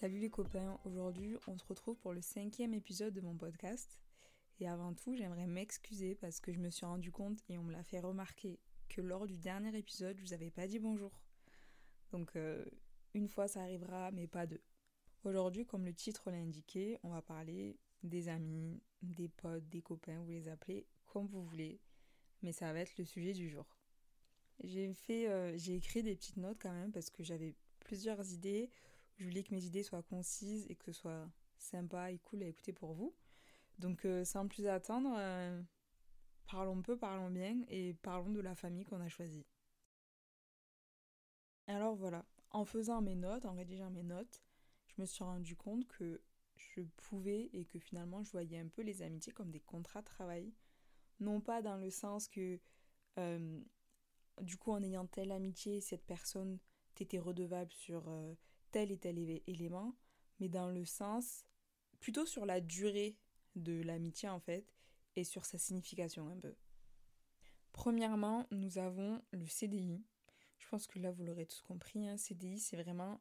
Salut les copains, aujourd'hui on se retrouve pour le cinquième épisode de mon podcast. Et avant tout, j'aimerais m'excuser parce que je me suis rendu compte et on me l'a fait remarquer que lors du dernier épisode, je vous avais pas dit bonjour. Donc euh, une fois ça arrivera, mais pas deux. Aujourd'hui, comme le titre l'a indiqué, on va parler des amis, des potes, des copains, vous les appelez comme vous voulez, mais ça va être le sujet du jour. J'ai fait, euh, j'ai écrit des petites notes quand même parce que j'avais plusieurs idées. Je voulais que mes idées soient concises et que ce soit sympa et cool à écouter pour vous. Donc euh, sans plus attendre, euh, parlons peu, parlons bien et parlons de la famille qu'on a choisie. Alors voilà, en faisant mes notes, en rédigeant mes notes, je me suis rendu compte que je pouvais et que finalement je voyais un peu les amitiés comme des contrats de travail. Non pas dans le sens que euh, du coup en ayant telle amitié, cette personne t'était redevable sur tel et tel élément, mais dans le sens plutôt sur la durée de l'amitié en fait et sur sa signification un peu. Premièrement, nous avons le CDI. Je pense que là vous l'aurez tous compris, hein. CDI c'est vraiment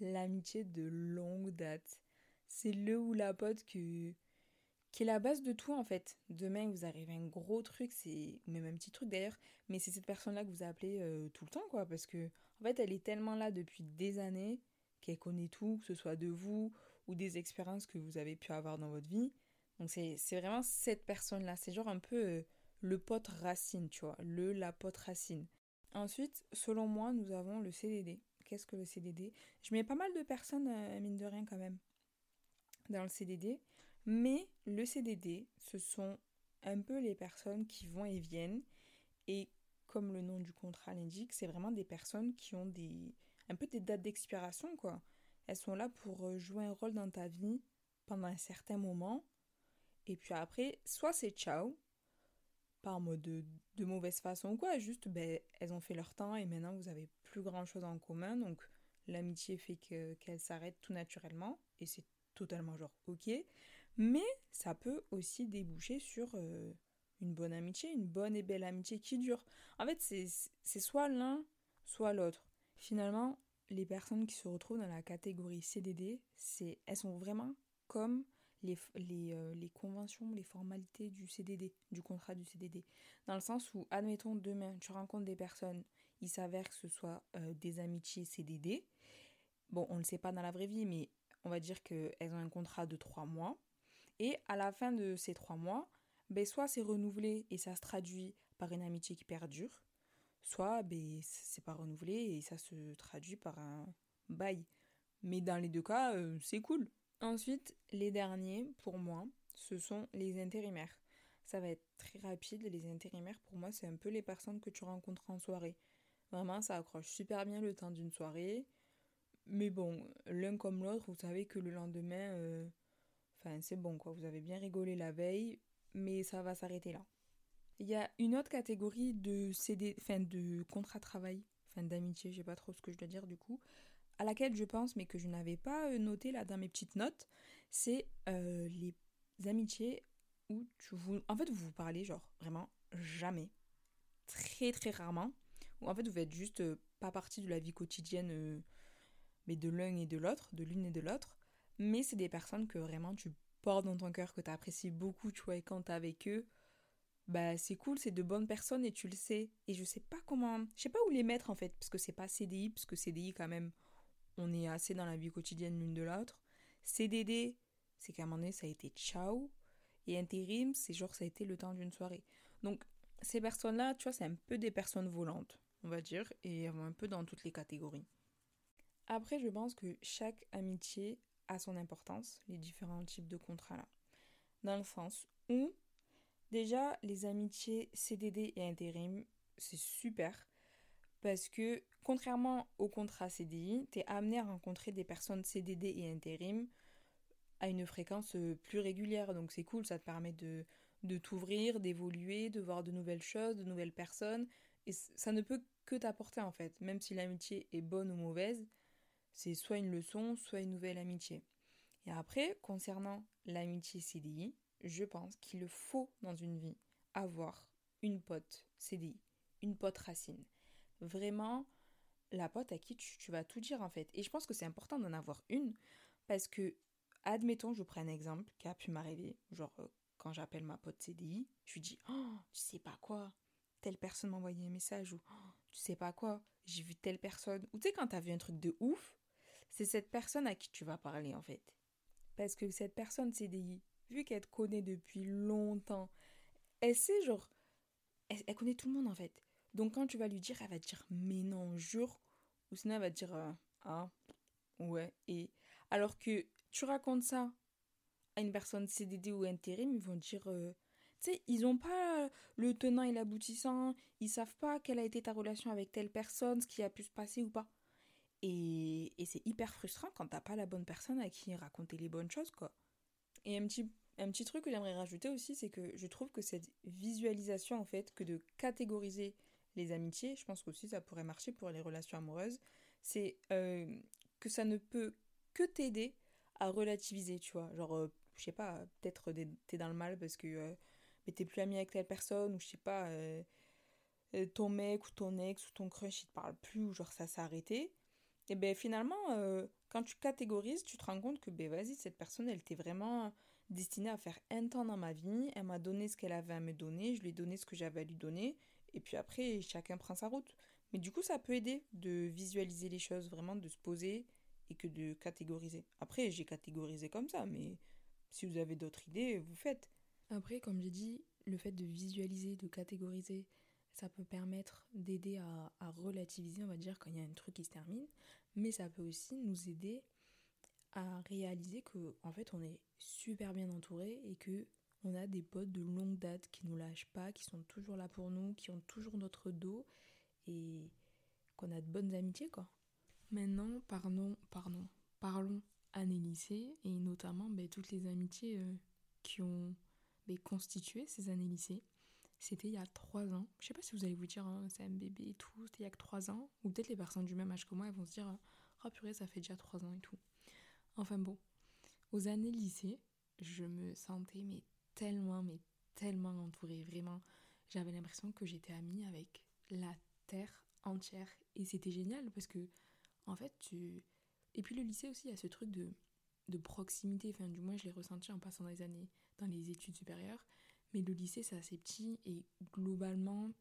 l'amitié de longue date. C'est le ou la pote qui est la base de tout en fait. Demain, vous arrivez un gros truc, c'est même un petit truc d'ailleurs, mais c'est cette personne-là que vous appelez euh, tout le temps quoi, parce que en fait, elle est tellement là depuis des années qu'elle connaît tout, que ce soit de vous ou des expériences que vous avez pu avoir dans votre vie. Donc c'est vraiment cette personne-là, c'est genre un peu euh, le pote racine, tu vois, le la pote racine. Ensuite, selon moi, nous avons le CDD. Qu'est-ce que le CDD Je mets pas mal de personnes, euh, mine de rien, quand même, dans le CDD. Mais le CDD, ce sont un peu les personnes qui vont et viennent. Et comme le nom du contrat l'indique, c'est vraiment des personnes qui ont des un peu des dates d'expiration, quoi. Elles sont là pour euh, jouer un rôle dans ta vie pendant un certain moment. Et puis après, soit c'est ciao, pas en mode de, mauvaise façon quoi, juste ben, elles ont fait leur temps et maintenant vous avez plus grand chose en commun, donc l'amitié fait qu'elle s'arrête tout naturellement et c'est totalement genre ok, mais ça peut aussi déboucher sur euh, une bonne amitié, une bonne et belle amitié qui dure. En fait, c'est soit l'un, soit l'autre. Finalement, les personnes qui se retrouvent dans la catégorie CDD, c'est elles sont vraiment comme les, euh, les, conventions, les formalités du CDD, du contrat du CDD. Dans le sens où, admettons, demain, tu rencontres des personnes, il s'avère que ce soit euh, des amitiés CDD. Bon, on ne le sait pas dans la vraie vie, mais on va dire qu'elles ont un contrat de trois mois. Et à la fin de ces trois mois, ben, soit c'est renouvelé et ça se traduit par une amitié qui perdure, soit ben, c'est pas renouvelé et ça se traduit par un bail. Mais dans les deux cas, euh, c'est cool. Ensuite, les derniers, pour moi, ce sont les intérimaires. Ça va être très rapide, les intérimaires, pour moi, c'est un peu les personnes que tu rencontres en soirée. Vraiment, ça accroche super bien le temps d'une soirée. Mais bon, l'un comme l'autre, vous savez que le lendemain, euh, enfin, c'est bon, quoi. Vous avez bien rigolé la veille, mais ça va s'arrêter là. Il y a une autre catégorie de CD, enfin, de contrat de travail, d'amitié, je sais pas trop ce que je dois dire du coup, à laquelle je pense, mais que je n'avais pas euh, noté là dans mes petites notes, c'est euh, les amitiés où tu vous... En fait, vous vous parlez genre vraiment jamais, très très rarement, ou en fait vous faites juste euh, pas partie de la vie quotidienne, mais de l'un et de l'autre, de l'une et de l'autre, mais c'est des personnes que vraiment tu portes dans ton cœur, que tu apprécies beaucoup, tu vois, et quand t'es avec eux, bah c'est cool, c'est de bonnes personnes et tu le sais. Et je sais pas comment, je sais pas où les mettre en fait, parce que c'est pas CDI, parce que CDI quand même, on est assez dans la vie quotidienne l'une de l'autre. CDD, c'est qu'à un moment donné, ça a été ciao. Et intérim, c'est genre ça a été le temps d'une soirée. Donc, ces personnes-là, tu vois, c'est un peu des personnes volantes, on va dire, et un peu dans toutes les catégories. Après, je pense que chaque amitié a son importance, les différents types de contrats-là. Dans le sens où, déjà, les amitiés CDD et intérim, c'est super parce que contrairement au contrat CDI, tu es amené à rencontrer des personnes CDD et intérim à une fréquence euh, plus régulière. Donc c'est cool, ça te permet de, de t'ouvrir, d'évoluer, de voir de nouvelles choses, de nouvelles personnes. Et ça ne peut que t'apporter en fait. Même si l'amitié est bonne ou mauvaise, c'est soit une leçon, soit une nouvelle amitié. Et après, concernant l'amitié CDI, je pense qu'il faut dans une vie avoir une pote CDI, une pote racine vraiment la pote à qui tu, vas tout dire en fait. Et je pense que c'est important d'en avoir une Parce que, admettons, je prends un exemple qui a pu m'arriver. Genre, euh, quand j'appelle ma pote CDI, je lui dis Oh, tu sais pas quoi Telle personne m'a envoyé un message ou oh, tu sais pas quoi J'ai vu telle personne. Ou tu sais, quand t'as vu un truc de ouf, c'est cette personne à qui tu vas parler en fait. Parce que cette personne CDI, vu qu'elle te connaît depuis longtemps, elle sait genre. Elle, connaît tout le monde en fait. Donc quand tu vas lui dire, elle va te dire mais non, jure. Ou sinon elle va dire euh, ah, ouais. Et alors que tu racontes ça à une personne CDD ou intérim, ils vont dire. Euh, tu sais, ils n'ont pas le tenant et l'aboutissant, ils savent pas quelle a été ta relation avec telle personne, ce qui a pu se passer ou pas. Et, et c'est hyper frustrant quand t'as pas la bonne personne à qui raconter les bonnes choses, quoi. Et un petit, un petit truc que j'aimerais rajouter aussi, c'est que je trouve que cette visualisation, en fait, que de catégoriser les amitiés, je pense aussi ça pourrait marcher pour les relations amoureuses, c'est euh, que ça ne peut que t'aider à relativiser, tu vois. Genre, euh, je sais pas, peut-être t'es dans le mal parce que euh, t'es plus ami avec telle personne, ou je sais pas, ton mec ou ton ex ou ton crush il te parle plus, ou genre ça s'est arrêté. Et ben finalement, quand tu catégorises, tu te rends compte que ben vas-y, cette personne elle était vraiment destinée à faire un temps dans ma vie, elle m'a donné ce qu'elle avait à me donner, je lui ai donné ce que j'avais à lui donner, et puis après, chacun prend sa route. Mais du coup, ça peut aider de visualiser les choses, vraiment de se poser et que de catégoriser. Après, j'ai catégorisé comme ça, mais si vous avez d'autres idées, vous faites. Après, comme j'ai dit, le fait de visualiser, de catégoriser, ça peut permettre d'aider à, à, relativiser, on va dire, quand il y a un truc qui se termine. Mais ça peut aussi nous aider à réaliser que en fait on est super bien entouré et que on a des potes de longue date qui nous lâchent pas, qui sont toujours là pour nous, qui ont toujours notre dos et qu'on a de bonnes amitiés quoi. Maintenant, pardon, pardon, parlons années lycée et notamment ben, toutes les amitiés euh, qui ont ben, constitué ces années lycée. C'était il y a trois ans. Je sais pas si vous allez vous dire, hein, c'est un bébé et tout, c'était il y a que trois ans. Ou peut-être les personnes du même âge que moi, elles vont se dire, oh purée, ça fait déjà trois ans et tout. Enfin bon, aux années lycée, je me sentais mais tellement, mais tellement entourée. Vraiment, j'avais l'impression que j'étais amie avec la terre entière. Et c'était génial parce que, en fait, tu. Et puis le lycée aussi, a ce truc de, de proximité. Enfin, du moins, je l'ai ressenti en passant les années, dans les études supérieures. Mais le lycée, c'est assez petit et globalement,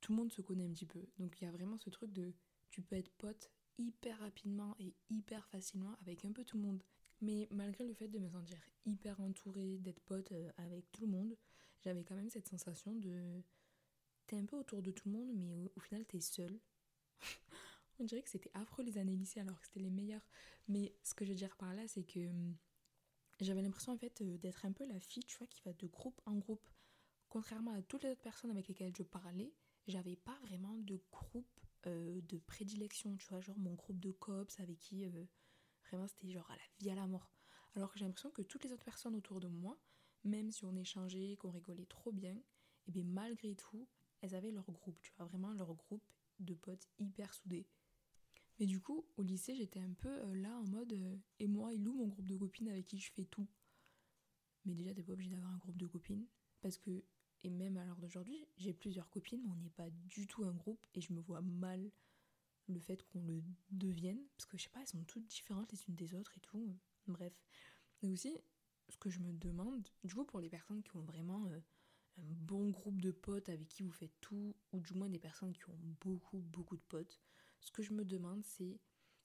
tout le monde se connaît un petit peu. Donc, il y a vraiment ce truc de. Tu peux être pote hyper rapidement et hyper facilement avec un peu tout le monde. Mais malgré le fait de me sentir hyper entourée, d'être pote euh, avec tout le monde, j'avais quand même cette sensation de. T'es un peu autour de tout le monde, mais au, final, t'es seule. On dirait que c'était affreux les années lycée alors que c'était les meilleurs. Mais ce que je veux dire par là, c'est que hum, j'avais l'impression en fait euh, d'être un peu la fille, tu vois, qui va de groupe en groupe. Contrairement à toutes les autres personnes avec lesquelles je parlais, j'avais pas vraiment de groupe euh, de prédilection, tu vois, genre mon groupe de cops avec qui Vraiment, c'était genre à la vie à la mort. Alors que j'ai l'impression que toutes les autres personnes autour de moi, même si on échangeait, qu'on rigolait trop bien, et eh bien malgré tout, elles avaient leur groupe, tu vois, vraiment leur groupe de potes hyper soudés. Mais du coup, au lycée, j'étais un peu euh, là en mode euh, et moi, il loue mon groupe de copines avec qui je fais tout. Mais déjà, t'es pas obligé d'avoir un groupe de copines parce que, et même à l'heure d'aujourd'hui, j'ai plusieurs copines, mais on n'est pas du tout un groupe et je me vois mal le fait qu'on le devienne, parce que je sais pas, elles sont toutes différentes les unes des autres et tout. Bref. Et aussi, ce que je me demande, du coup, pour les personnes qui ont vraiment euh, un bon groupe de potes avec qui vous faites tout, ou du moins des personnes qui ont beaucoup, beaucoup de potes, ce que je me demande, c'est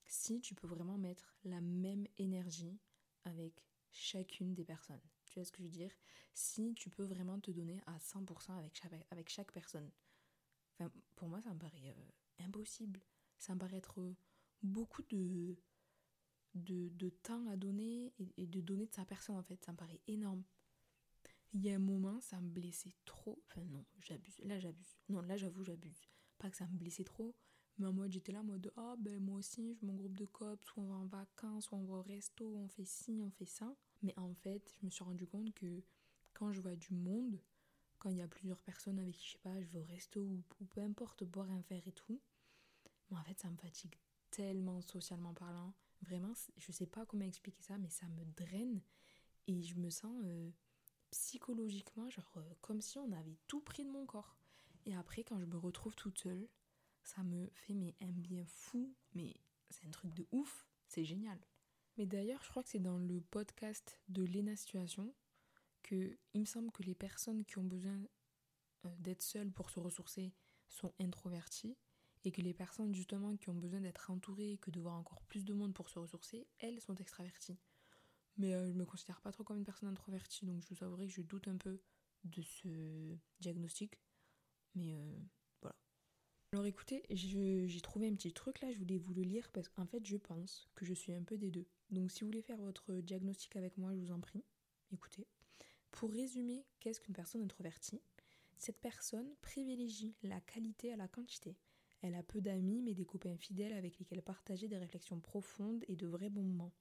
si tu peux vraiment mettre la même énergie avec chacune des personnes. Tu vois ce que je veux dire Si tu peux vraiment te donner à 100% avec chaque, avec chaque personne. Enfin, pour moi, ça me paraît euh, impossible ça me paraît être beaucoup de, de, temps à donner et, de donner de sa personne en fait. Ça me paraît énorme. Il y a un moment, ça me blessait trop. Enfin non, j'abuse. Là, j'abuse. Non, là, j'avoue, j'abuse. Pas que ça me blessait trop, mais en mode, j'étais là en mode, ah ben moi aussi, je mon groupe de cops, soit on va en vacances, soit on va au resto, on fait ci, on fait ça. Mais en fait, je me suis rendu compte que quand je vois du monde, quand il y a plusieurs personnes avec qui, je sais pas, je vais au resto ou, ou peu importe, boire un verre et tout, en fait, ça me fatigue tellement socialement parlant. Vraiment, je sais pas comment expliquer ça, mais ça me draine. Et je me sens euh, psychologiquement, genre, euh, comme si on avait tout pris de mon corps. Et après, quand je me retrouve toute seule, ça me fait mais un bien fou. Mais c'est un truc de ouf. C'est génial. Mais d'ailleurs, je crois que c'est dans le podcast de Lena Situation que il me semble que les personnes qui ont besoin euh, d'être seules pour se ressourcer sont introverties et que les personnes justement qui ont besoin d'être entourées et que de voir encore plus de monde pour se ressourcer, elles sont extraverties. Mais euh, je me considère pas trop comme une personne introvertie, donc je vous avouerai que je doute un peu de ce diagnostic. Mais euh, voilà. Alors écoutez, j'ai trouvé un petit truc là, je voulais vous le lire parce qu'en fait je pense que je suis un peu des deux. Donc si vous voulez faire votre diagnostic avec moi, je vous en prie, écoutez. Pour résumer, qu'est-ce qu'une personne introvertie? Cette personne privilégie la qualité à la quantité. Elle a peu d'amis mais des copains fidèles avec lesquels partager des réflexions profondes et de vrais bons moments.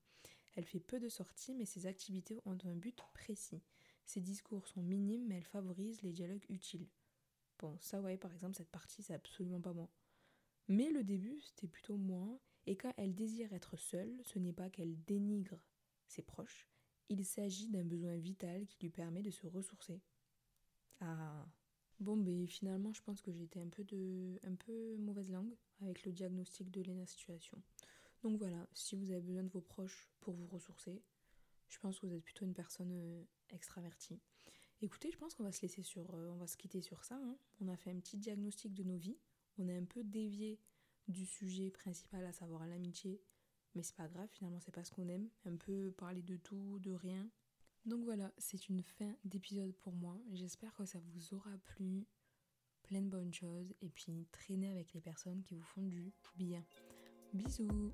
Elle fait peu de sorties mais ses activités ont un but précis. Ses discours sont minimes mais elle favorise les dialogues utiles. Bon, ça ouais, par exemple, cette partie, c'est absolument pas moi. Mais le début, c'était plutôt moi, et quand elle désire être seule, ce n'est pas qu'elle dénigre ses proches, il s'agit d'un besoin vital qui lui permet de se ressourcer. Ah. Bon, ben finalement, je pense que j'étais un peu de, un peu mauvaise langue avec le diagnostic de Lena situation. Donc voilà, si vous avez besoin de vos proches pour vous ressourcer, je pense que vous êtes plutôt une personne euh, extravertie. Écoutez, je pense qu'on va se laisser sur, euh, on va se quitter sur ça. Hein. On a fait un petit diagnostic de nos vies. On est un peu dévié du sujet principal, à savoir l'amitié, mais c'est pas grave, finalement, c'est pas ce qu'on aime. Un peu parler de tout, de rien. Donc voilà, c'est une fin d'épisode pour moi. J'espère que ça vous aura plu. Plein de bonnes choses. Et puis, traînez avec les personnes qui vous font du bien. Bisous